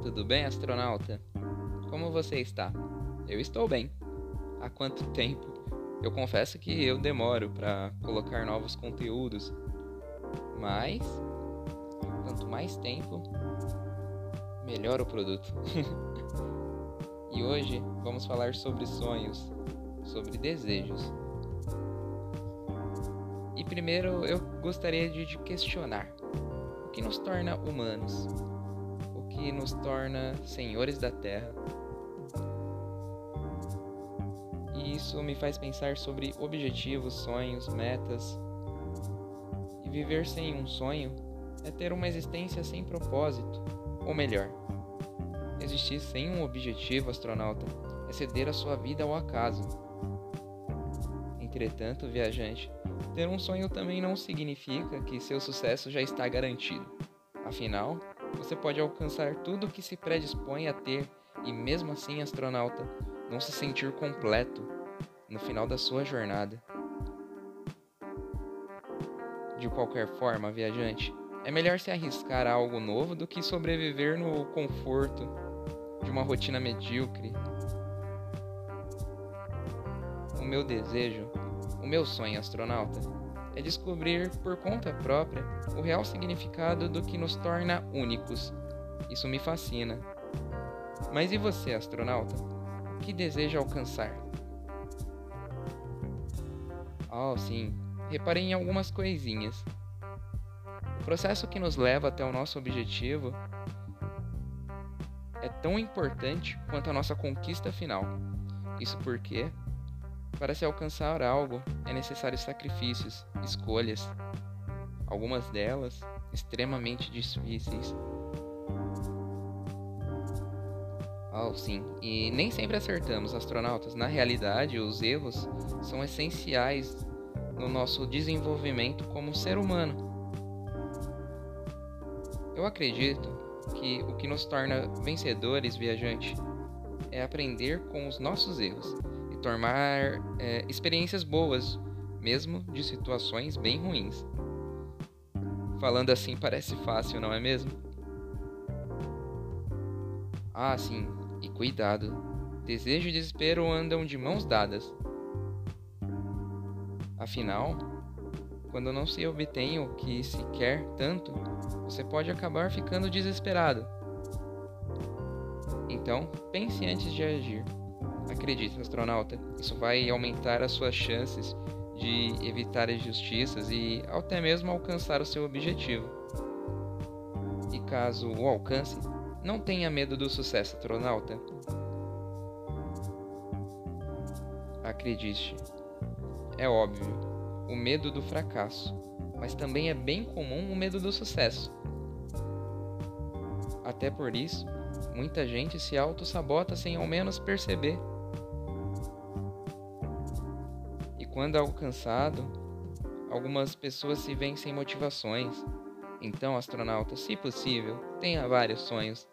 Tudo bem, astronauta? Como você está? Eu estou bem. Há quanto tempo? Eu confesso que eu demoro para colocar novos conteúdos, mas quanto mais tempo, melhor o produto. e hoje vamos falar sobre sonhos, sobre desejos. E primeiro eu gostaria de questionar: o que nos torna humanos? Que nos torna senhores da terra. E isso me faz pensar sobre objetivos, sonhos, metas. E viver sem um sonho é ter uma existência sem propósito, ou melhor, existir sem um objetivo, astronauta, é ceder a sua vida ao acaso. Entretanto, viajante, ter um sonho também não significa que seu sucesso já está garantido. Afinal, você pode alcançar tudo o que se predispõe a ter e, mesmo assim, astronauta, não se sentir completo no final da sua jornada. De qualquer forma, viajante, é melhor se arriscar a algo novo do que sobreviver no conforto de uma rotina medíocre. O meu desejo, o meu sonho astronauta, é descobrir por conta própria o real significado do que nos torna únicos. Isso me fascina. Mas e você, astronauta? O que deseja alcançar? Oh, sim, reparei em algumas coisinhas. O processo que nos leva até o nosso objetivo é tão importante quanto a nossa conquista final. Isso porque para se alcançar algo, é necessário sacrifícios, escolhas, algumas delas extremamente difíceis. Oh, sim, e nem sempre acertamos, astronautas. Na realidade, os erros são essenciais no nosso desenvolvimento como ser humano. Eu acredito que o que nos torna vencedores, viajante, é aprender com os nossos erros tornar é, experiências boas, mesmo de situações bem ruins. Falando assim parece fácil, não é mesmo? Ah, sim, e cuidado. Desejo e desespero andam de mãos dadas. Afinal, quando não se obtém o que se quer tanto, você pode acabar ficando desesperado. Então, pense antes de agir. Acredite, astronauta, isso vai aumentar as suas chances de evitar injustiças e até mesmo alcançar o seu objetivo. E caso o alcance, não tenha medo do sucesso, astronauta. Acredite, é óbvio, o medo do fracasso, mas também é bem comum o medo do sucesso. Até por isso, muita gente se auto-sabota sem ao menos perceber. Quando alcançado, algumas pessoas se veem sem motivações. Então, astronauta, se possível, tenha vários sonhos,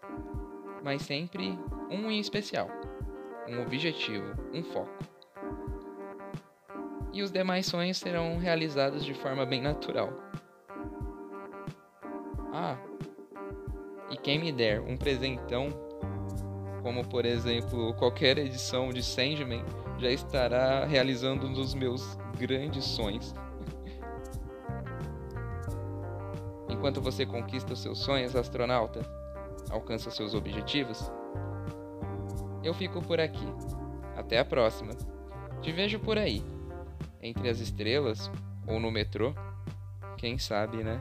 mas sempre um em especial, um objetivo, um foco. E os demais sonhos serão realizados de forma bem natural. Ah, e quem me der um presentão, como por exemplo qualquer edição de Sandman, já estará realizando um dos meus grandes sonhos. Enquanto você conquista seus sonhos, astronauta, alcança seus objetivos, eu fico por aqui. Até a próxima. Te vejo por aí, entre as estrelas ou no metrô. Quem sabe, né?